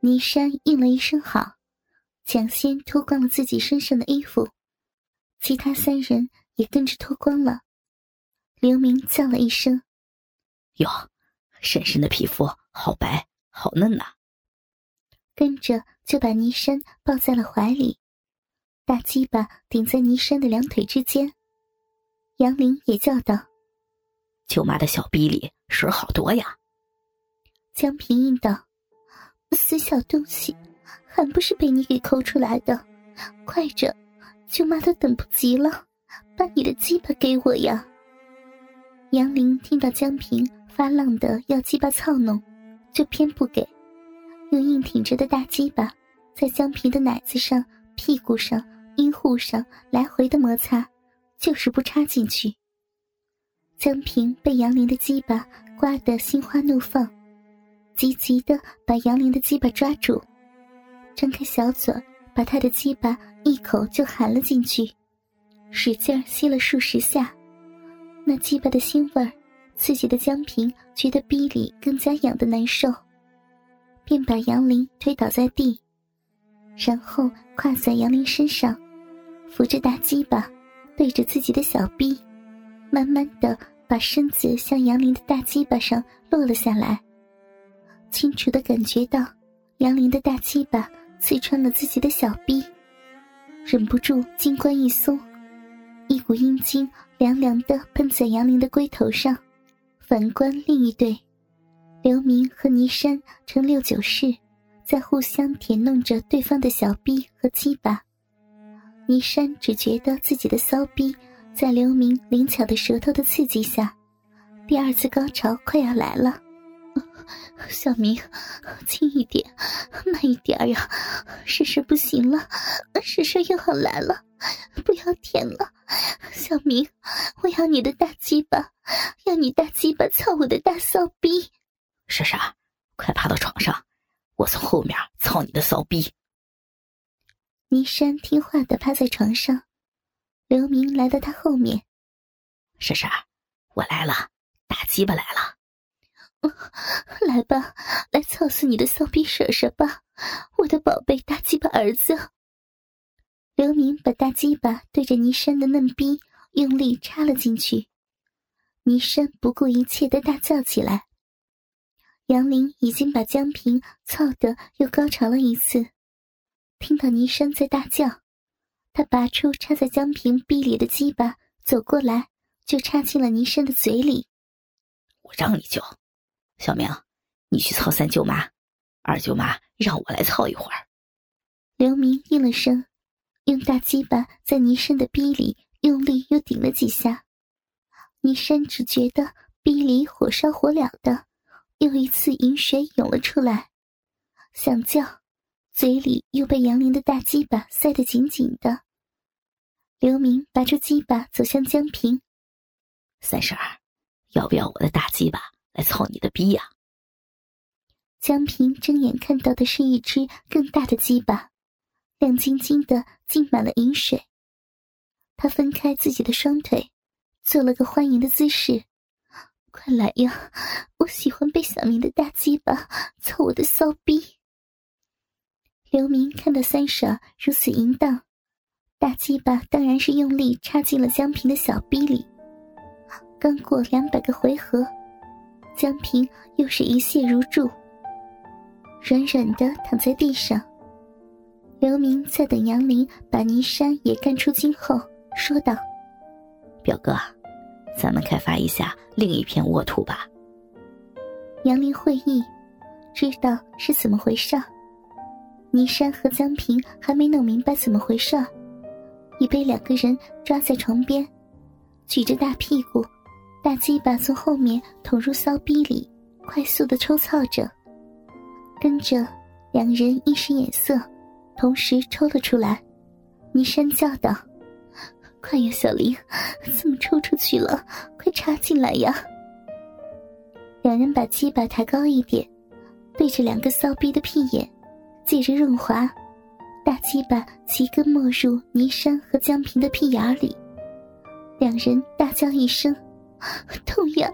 倪山应了一声好，抢先脱光了自己身上的衣服，其他三人也跟着脱光了。刘明叫了一声：“哟，婶婶的皮肤好白，好嫩呐！”跟着就把倪山抱在了怀里，大鸡巴顶在倪山的两腿之间。杨林也叫道：“舅妈的小逼里水好多呀！”江平应道：“死小东西，还不是被你给抠出来的？快着，舅妈都等不及了，把你的鸡巴给我呀！”杨林听到江平发浪的要鸡巴操弄，就偏不给。用硬挺着的大鸡巴，在江平的奶子上、屁股上、阴户上来回的摩擦，就是不插进去。江平被杨林的鸡巴刮得心花怒放，急急的把杨林的鸡巴抓住，张开小嘴，把他的鸡巴一口就含了进去，使劲吸了数十下。那鸡巴的腥味，刺激的江平觉得逼里更加痒的难受。便把杨林推倒在地，然后跨在杨林身上，扶着大鸡巴，对着自己的小臂，慢慢的把身子向杨林的大鸡巴上落了下来。清楚的感觉到杨林的大鸡巴刺穿了自己的小臂，忍不住金冠一松，一股阴茎凉凉的喷在杨林的龟头上。反观另一对。刘明和倪山成六九式，在互相舔弄着对方的小臂和鸡巴。倪山只觉得自己的骚逼在刘明灵巧的舌头的刺激下，第二次高潮快要来了。小明，轻一点，慢一点呀！婶婶不行了，婶婶又要来了，不要舔了。小明，我要你的大鸡巴，要你大鸡巴操我的大骚逼。婶婶，快爬到床上，我从后面操你的骚逼。倪山听话的趴在床上，刘明来到他后面。婶婶，我来了，大鸡巴来了。来吧，来操死你的骚逼婶婶吧，我的宝贝大鸡巴儿子。刘明把大鸡巴对着倪山的嫩逼用力插了进去，倪山不顾一切的大叫起来。杨林已经把江平操得又高潮了一次，听到倪山在大叫，他拔出插在江平臂里的鸡巴，走过来就插进了倪山的嘴里。我让你叫，小明，你去操三舅妈，二舅妈让我来操一会儿。刘明应了声，用大鸡巴在倪山的逼里用力又顶了几下，倪山只觉得逼里火烧火燎的。又一次饮水涌了出来，想叫，嘴里又被杨林的大鸡巴塞得紧紧的。刘明拔出鸡巴走向江平，三婶儿，要不要我的大鸡巴来操你的逼呀？江平睁眼看到的是一只更大的鸡巴，亮晶晶的，浸满了饮水。他分开自己的双腿，做了个欢迎的姿势。快来呀！我喜欢被小明的大鸡巴操我的骚逼。刘明看到三婶如此淫荡，大鸡巴当然是用力插进了江平的小逼里。刚过两百个回合，江平又是一泻如注，软软的躺在地上。刘明在等杨林把倪山也干出精后，说道：“表哥。”咱们开发一下另一片沃土吧。杨林会意，知道是怎么回事。倪山和江平还没弄明白怎么回事，已被两个人抓在床边，举着大屁股，大鸡巴从后面捅入骚逼里，快速的抽操着。跟着，两人一时眼色，同时抽了出来。倪山叫道。快呀，小林，怎么抽出去了？快插进来呀！两人把鸡巴抬高一点，对着两个骚逼的屁眼，借着润滑，大鸡巴齐根没入倪山和江平的屁眼里。两人大叫一声：“痛呀！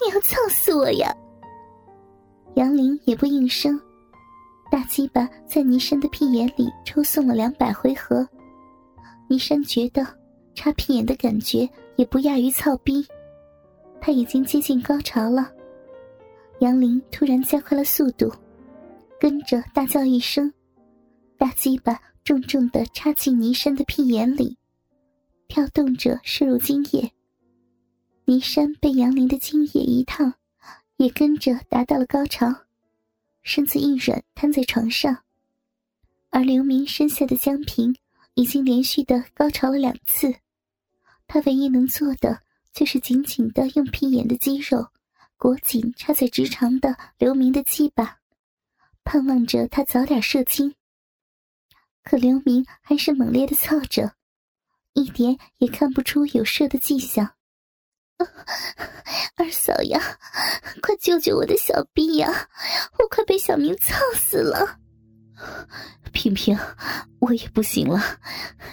你要操死我呀！”杨林也不应声，大鸡巴在倪山的屁眼里抽送了两百回合，倪山觉得插屁眼的感觉也不亚于操逼，他已经接近高潮了。杨林突然加快了速度，跟着大叫一声，大鸡巴重重的插进倪山的屁眼里，跳动着射入精液。倪山被杨林的精液一烫，也跟着达到了高潮。身子一软，瘫在床上。而刘明身下的江平已经连续的高潮了两次，他唯一能做的就是紧紧的用屁眼的肌肉裹紧插在直肠的刘明的鸡巴，盼望着他早点射精。可刘明还是猛烈的操着，一点也看不出有射的迹象。二嫂呀，快救救我的小臂呀！我快被小明操死了。萍萍，我也不行了，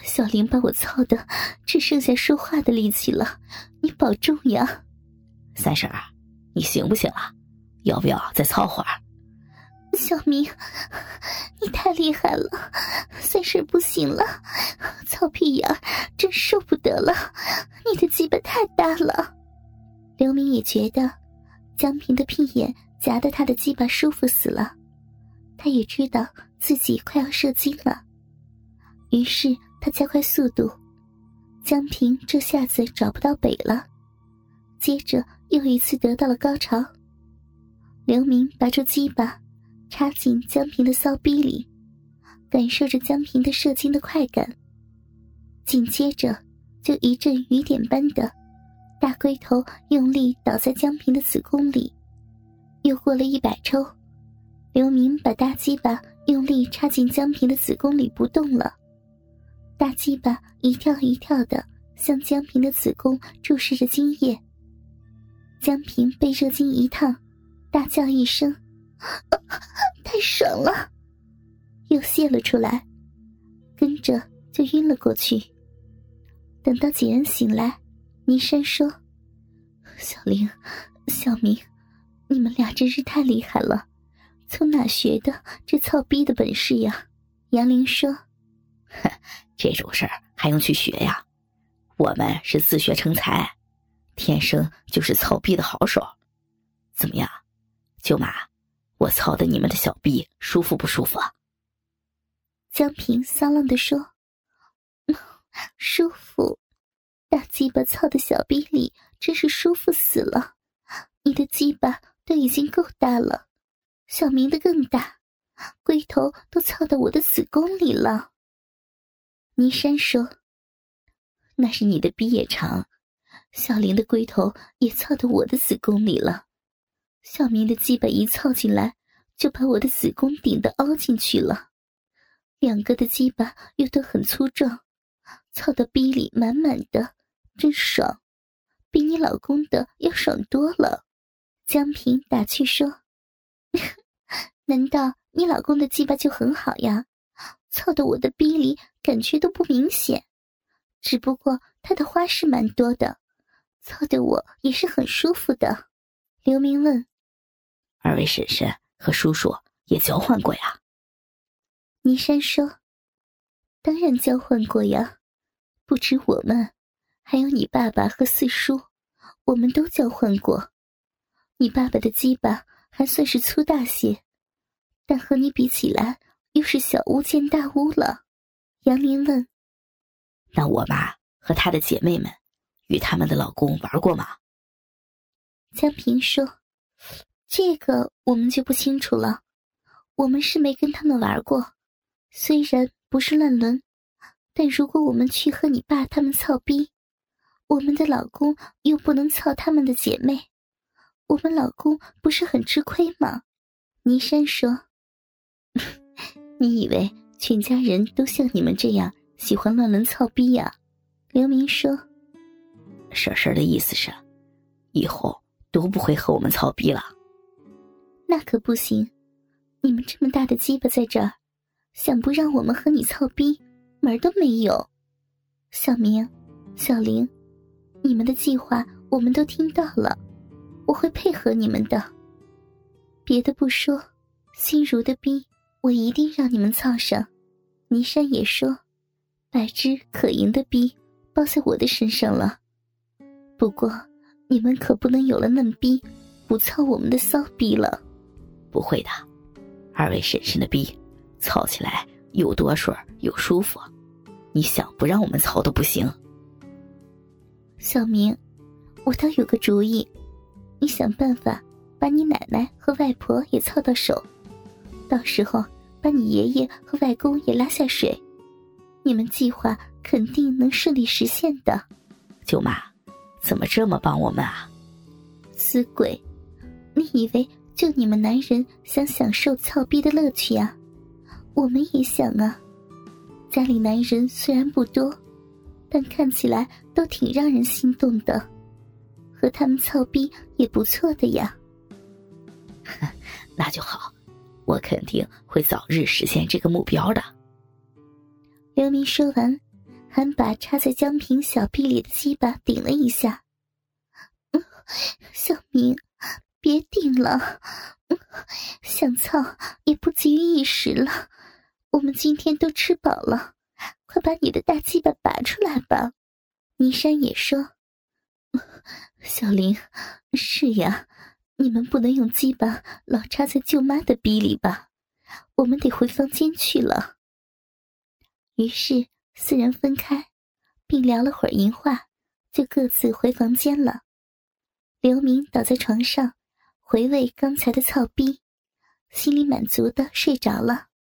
小林把我操的只剩下说话的力气了，你保重呀。三婶儿，你行不行啊？要不要再操会儿？小明，你太厉害了，三婶不行了，操屁眼真受不得了，你的鸡巴太大了。刘明也觉得江平的屁眼夹得他的鸡巴舒服死了，他也知道自己快要射精了，于是他加快速度。江平这下子找不到北了，接着又一次得到了高潮。刘明拔出鸡巴，插进江平的骚逼里，感受着江平的射精的快感。紧接着就一阵雨点般的。大龟头用力倒在江平的子宫里，又过了一百抽，刘明把大鸡巴用力插进江平的子宫里不动了，大鸡巴一跳一跳的向江平的子宫注视着精液。江平被热精一烫，大叫一声：“太爽了！”又泄了出来，跟着就晕了过去。等到几人醒来。倪山说：“小玲，小明，你们俩真是太厉害了，从哪学的这操逼的本事呀？”杨玲说：“这种事儿还用去学呀？我们是自学成才，天生就是操逼的好手。怎么样，舅妈，我操的你们的小逼舒服不舒服？”江平骚浪的说：“舒服。”大鸡巴操的小逼里真是舒服死了，你的鸡巴都已经够大了，小明的更大，龟头都操到我的子宫里了。倪山说：“那是你的逼也长，小林的龟头也操到我的子宫里了，小明的鸡巴一操进来，就把我的子宫顶的凹进去了，两个的鸡巴又都很粗壮，操到逼里满满的。”真爽，比你老公的要爽多了。江平打趣说：“ 难道你老公的鸡巴就很好呀？操的我的逼里感觉都不明显，只不过他的花式蛮多的，操的我也是很舒服的。”刘明问：“二位婶婶和叔叔也交换过呀？”倪山说：“当然交换过呀，不止我们。”还有你爸爸和四叔，我们都交换过。你爸爸的鸡巴还算是粗大些，但和你比起来，又是小巫见大巫了。杨林问：“那我妈和她的姐妹们，与他们的老公玩过吗？”江平说：“这个我们就不清楚了，我们是没跟他们玩过。虽然不是乱伦，但如果我们去和你爸他们操逼。”我们的老公又不能操他们的姐妹，我们老公不是很吃亏吗？倪山说：“ 你以为全家人都像你们这样喜欢乱伦操逼呀？”刘明说：“婶婶的意思是，以后都不会和我们操逼了。”那可不行，你们这么大的鸡巴在这儿，想不让我们和你操逼，门都没有。小明，小玲。你们的计划我们都听到了，我会配合你们的。别的不说，心如的逼我一定让你们操上。倪山也说，百只可赢的逼包在我的身上了。不过，你们可不能有了嫩逼，不操我们的骚逼了。不会的，二位婶婶的逼，操起来又多水又舒服，你想不让我们操都不行。小明，我倒有个主意，你想办法把你奶奶和外婆也操到手，到时候把你爷爷和外公也拉下水，你们计划肯定能顺利实现的。舅妈，怎么这么帮我们啊？死鬼，你以为就你们男人想享受操逼的乐趣啊？我们也想啊，家里男人虽然不多。但看起来都挺让人心动的，和他们操逼也不错的呀。那就好，我肯定会早日实现这个目标的。刘明说完，还把插在江平小臂里的鸡巴顶了一下。小明，别顶了，想操也不急于一时了。我们今天都吃饱了。快把你的大鸡巴拔出来吧！倪山也说：“ 小林，是呀，你们不能用鸡巴老插在舅妈的逼里吧？我们得回房间去了。”于是四人分开，并聊了会儿淫话，就各自回房间了。刘明倒在床上，回味刚才的操逼，心里满足的睡着了。